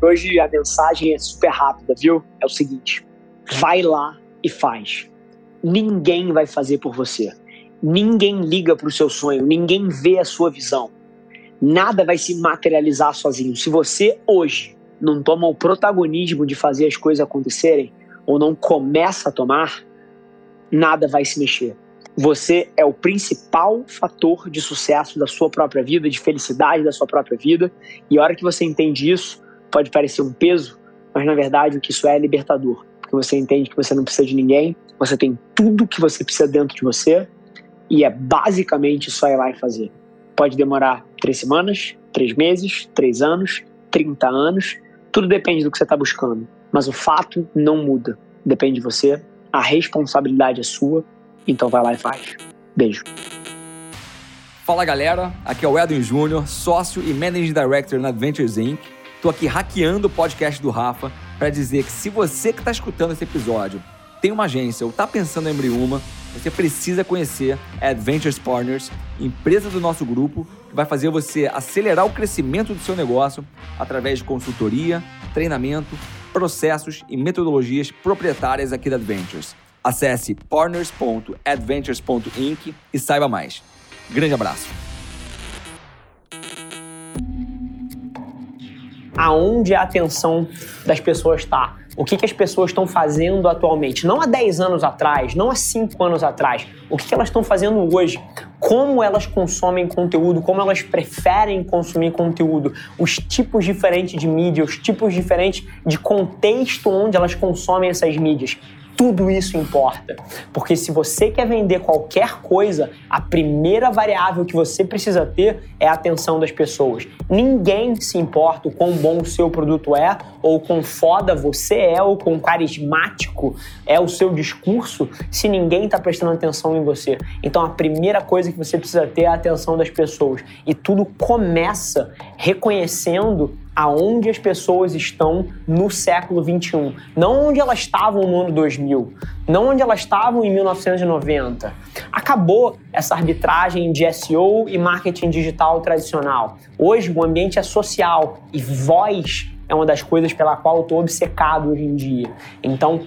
Hoje a mensagem é super rápida, viu? É o seguinte: vai lá e faz. Ninguém vai fazer por você. Ninguém liga para o seu sonho, ninguém vê a sua visão. Nada vai se materializar sozinho. Se você hoje não toma o protagonismo de fazer as coisas acontecerem, ou não começa a tomar, nada vai se mexer. Você é o principal fator de sucesso da sua própria vida, de felicidade da sua própria vida. E a hora que você entende isso, pode parecer um peso, mas na verdade o que isso é é libertador. Porque você entende que você não precisa de ninguém, você tem tudo que você precisa dentro de você e é basicamente só ir lá e fazer. Pode demorar três semanas, três meses, três anos, 30 anos, tudo depende do que você está buscando. Mas o fato não muda. Depende de você, a responsabilidade é sua, então vai lá e faz. Beijo. Fala galera, aqui é o Edwin Júnior, sócio e Managing Director na Adventures Inc. Tô aqui hackeando o podcast do Rafa para dizer que se você que está escutando esse episódio tem uma agência ou está pensando em abrir uma, você precisa conhecer a Adventures Partners, empresa do nosso grupo, que vai fazer você acelerar o crescimento do seu negócio através de consultoria, treinamento, processos e metodologias proprietárias aqui da Adventures. Acesse partners.adventures.inc e saiba mais. Grande abraço! Aonde a atenção das pessoas está. O que, que as pessoas estão fazendo atualmente? Não há 10 anos atrás, não há 5 anos atrás. O que, que elas estão fazendo hoje? Como elas consomem conteúdo, como elas preferem consumir conteúdo, os tipos diferentes de mídia, os tipos diferentes de contexto onde elas consomem essas mídias tudo isso importa. Porque se você quer vender qualquer coisa, a primeira variável que você precisa ter é a atenção das pessoas. Ninguém se importa o quão bom o seu produto é, ou quão foda você é, ou quão carismático é o seu discurso, se ninguém está prestando atenção em você. Então a primeira coisa que você precisa ter é a atenção das pessoas. E tudo começa reconhecendo aonde as pessoas estão no século 21, não onde elas estavam no ano 2000, não onde elas estavam em 1990. Acabou essa arbitragem de SEO e marketing digital tradicional. Hoje o ambiente é social e voz é uma das coisas pela qual eu estou obcecado hoje em dia. Então,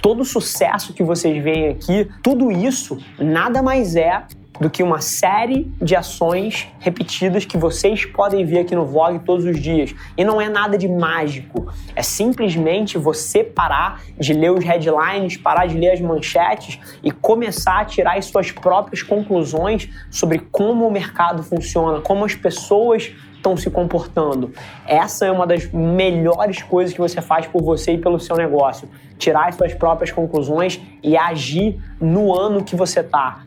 todo o sucesso que vocês veem aqui, tudo isso nada mais é do que uma série de ações repetidas que vocês podem ver aqui no vlog todos os dias. E não é nada de mágico. É simplesmente você parar de ler os headlines, parar de ler as manchetes e começar a tirar as suas próprias conclusões sobre como o mercado funciona, como as pessoas estão se comportando. Essa é uma das melhores coisas que você faz por você e pelo seu negócio. Tirar as suas próprias conclusões e agir no ano que você está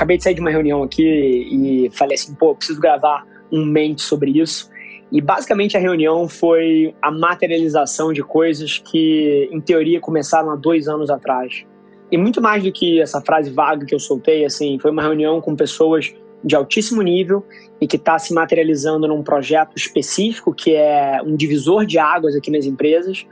acabei de sair de uma reunião aqui e falei assim, pô, preciso gravar um mente sobre isso. E basicamente a reunião foi a materialização de coisas que, em teoria, começaram há dois anos atrás. E muito mais do que essa frase vaga que eu soltei, assim, foi uma reunião com pessoas de altíssimo nível e que está se materializando num projeto específico que é um divisor de águas aqui nas empresas,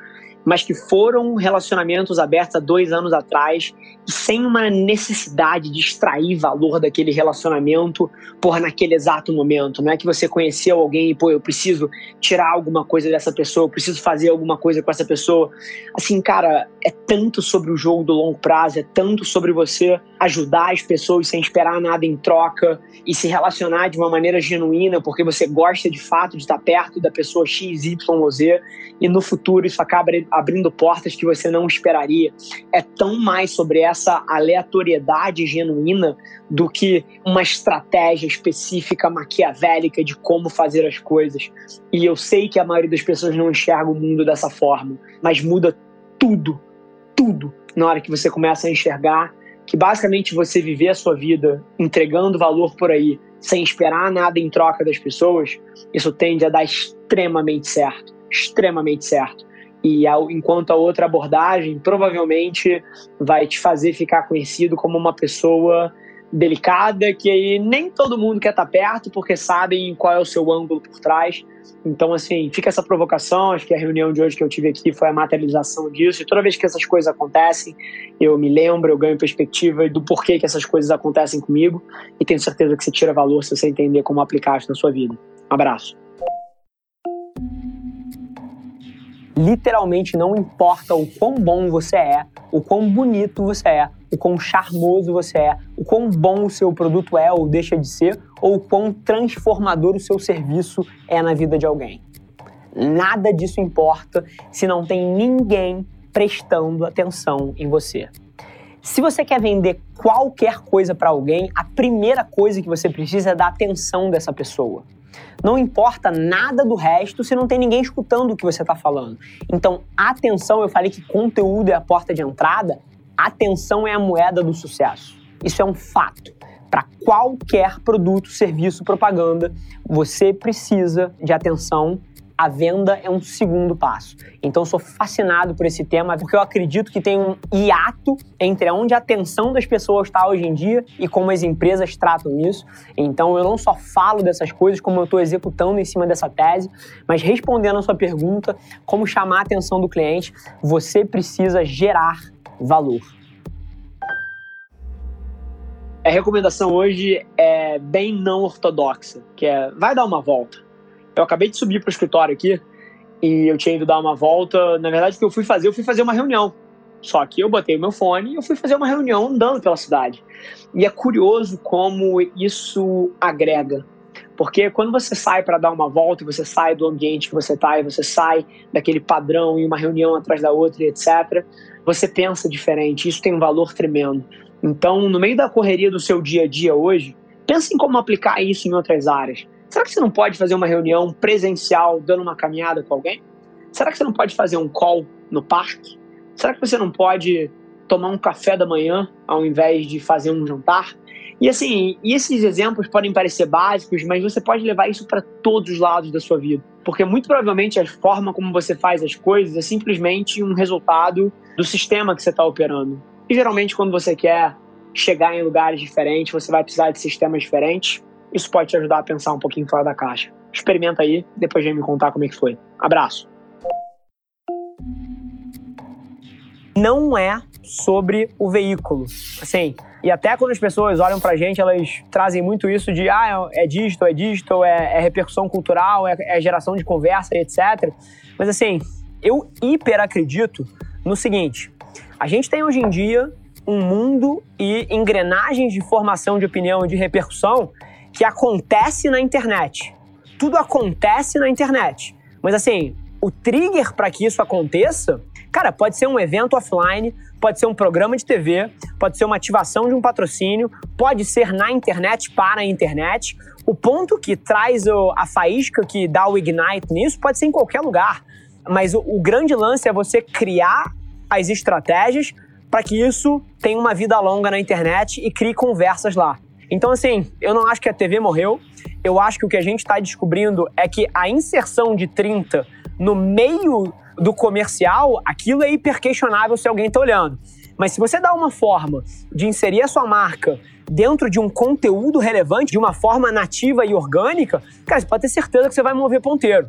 mas que foram relacionamentos abertos há dois anos atrás sem uma necessidade de extrair valor daquele relacionamento, porra, naquele exato momento. Não é que você conheceu alguém e, pô, eu preciso tirar alguma coisa dessa pessoa, eu preciso fazer alguma coisa com essa pessoa. Assim, cara, é tanto sobre o jogo do longo prazo, é tanto sobre você ajudar as pessoas sem esperar nada em troca e se relacionar de uma maneira genuína, porque você gosta de fato de estar perto da pessoa X, Y ou Z, e no futuro isso acaba abrindo portas que você não esperaria. É tão mais sobre essa aleatoriedade genuína do que uma estratégia específica maquiavélica de como fazer as coisas. E eu sei que a maioria das pessoas não enxerga o mundo dessa forma, mas muda tudo, tudo na hora que você começa a enxergar que basicamente você viver a sua vida entregando valor por aí, sem esperar nada em troca das pessoas, isso tende a dar extremamente certo, extremamente certo. E ao, enquanto a outra abordagem provavelmente vai te fazer ficar conhecido como uma pessoa delicada que nem todo mundo quer estar perto porque sabem qual é o seu ângulo por trás. Então, assim, fica essa provocação. Acho que a reunião de hoje que eu tive aqui foi a materialização disso. E toda vez que essas coisas acontecem, eu me lembro, eu ganho perspectiva do porquê que essas coisas acontecem comigo. E tenho certeza que você tira valor se você entender como aplicar isso na sua vida. Um abraço. Literalmente não importa o quão bom você é, o quão bonito você é, o quão charmoso você é, o quão bom o seu produto é ou deixa de ser, ou o quão transformador o seu serviço é na vida de alguém. Nada disso importa se não tem ninguém prestando atenção em você. Se você quer vender qualquer coisa para alguém, a primeira coisa que você precisa é da atenção dessa pessoa. Não importa nada do resto se não tem ninguém escutando o que você está falando. Então, atenção, eu falei que conteúdo é a porta de entrada. Atenção é a moeda do sucesso. Isso é um fato. Para qualquer produto, serviço, propaganda, você precisa de atenção a venda é um segundo passo. Então, eu sou fascinado por esse tema porque eu acredito que tem um hiato entre onde a atenção das pessoas está hoje em dia e como as empresas tratam isso. Então, eu não só falo dessas coisas, como eu estou executando em cima dessa tese, mas respondendo a sua pergunta, como chamar a atenção do cliente, você precisa gerar valor. A recomendação hoje é bem não ortodoxa, que é vai dar uma volta eu acabei de subir para o escritório aqui e eu tinha ido dar uma volta. Na verdade, o que eu fui fazer, eu fui fazer uma reunião. Só que eu botei o meu fone e eu fui fazer uma reunião andando pela cidade. E é curioso como isso agrega. Porque quando você sai para dar uma volta, você sai do ambiente que você está e você sai daquele padrão e uma reunião atrás da outra e etc., você pensa diferente. Isso tem um valor tremendo. Então, no meio da correria do seu dia a dia hoje, pense em como aplicar isso em outras áreas. Será que você não pode fazer uma reunião presencial dando uma caminhada com alguém? Será que você não pode fazer um call no parque? Será que você não pode tomar um café da manhã ao invés de fazer um jantar? E assim, e esses exemplos podem parecer básicos, mas você pode levar isso para todos os lados da sua vida. Porque muito provavelmente a forma como você faz as coisas é simplesmente um resultado do sistema que você está operando. E geralmente, quando você quer chegar em lugares diferentes, você vai precisar de sistemas diferentes. Isso pode te ajudar a pensar um pouquinho fora da caixa. Experimenta aí, depois vem me contar como é que foi. Abraço. Não é sobre o veículo. Assim, e até quando as pessoas olham pra gente, elas trazem muito isso de ah, é dígito, é dígito, é, é repercussão cultural, é, é geração de conversa etc. Mas assim, eu hiper acredito no seguinte: a gente tem hoje em dia um mundo e engrenagens de formação de opinião e de repercussão que acontece na internet. Tudo acontece na internet. Mas assim, o trigger para que isso aconteça, cara, pode ser um evento offline, pode ser um programa de TV, pode ser uma ativação de um patrocínio, pode ser na internet para a internet. O ponto que traz a faísca que dá o ignite nisso pode ser em qualquer lugar. Mas o, o grande lance é você criar as estratégias para que isso tenha uma vida longa na internet e crie conversas lá. Então, assim, eu não acho que a TV morreu. Eu acho que o que a gente está descobrindo é que a inserção de 30 no meio do comercial, aquilo é hiper questionável se alguém está olhando. Mas se você dá uma forma de inserir a sua marca dentro de um conteúdo relevante, de uma forma nativa e orgânica, cara, você pode ter certeza que você vai mover ponteiro.